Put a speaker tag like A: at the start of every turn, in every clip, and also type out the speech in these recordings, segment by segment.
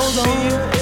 A: goes on.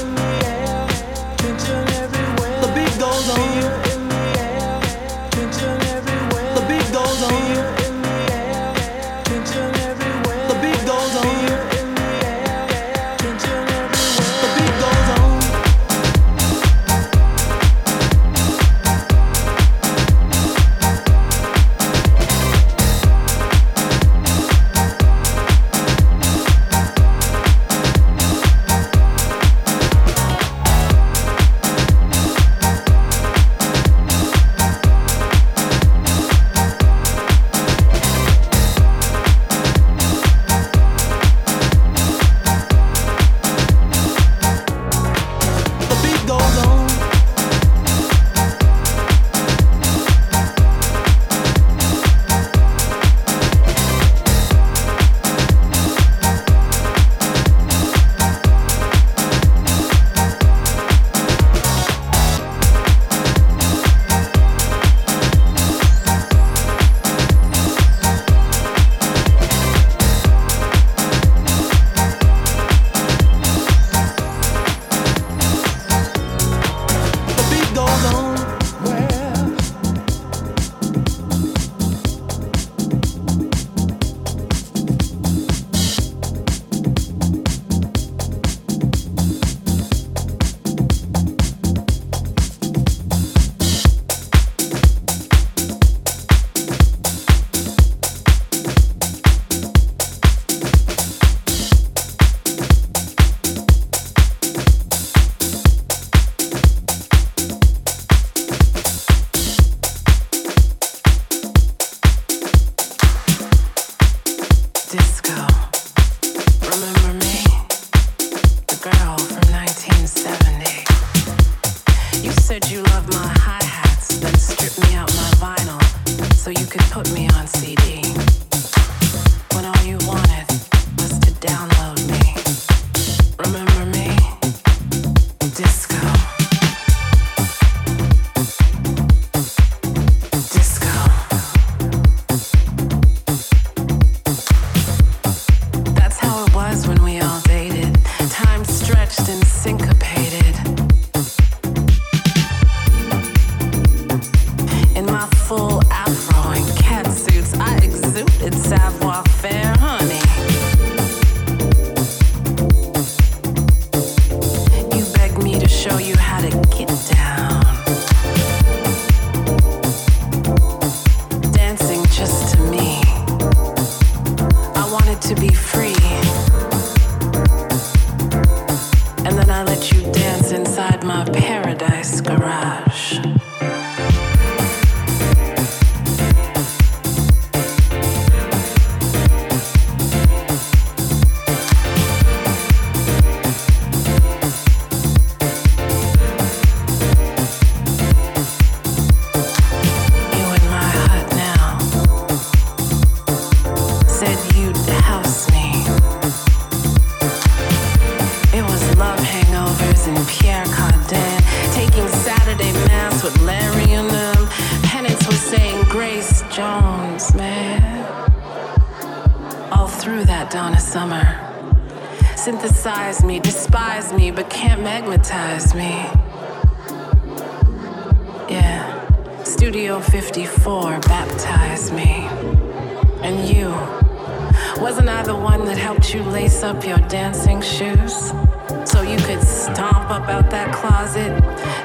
B: despise me, despise me, but can't magnetize me. Yeah, Studio 54 baptized me. And you, wasn't I the one that helped you lace up your dancing shoes? so you could stomp up out that closet?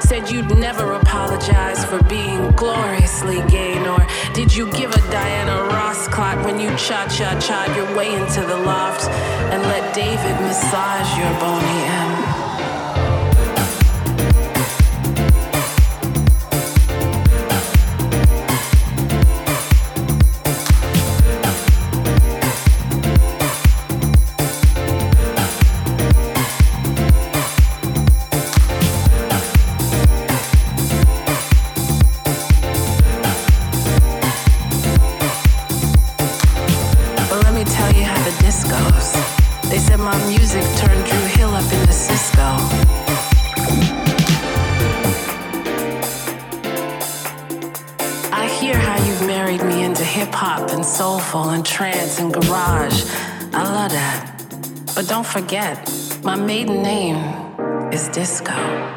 B: Said you'd never apologize for being gloriously gay, nor did you give a Diana Ross clock when you cha cha cha your way into the loft and let David massage your Boney M? But don't forget, my maiden name is Disco.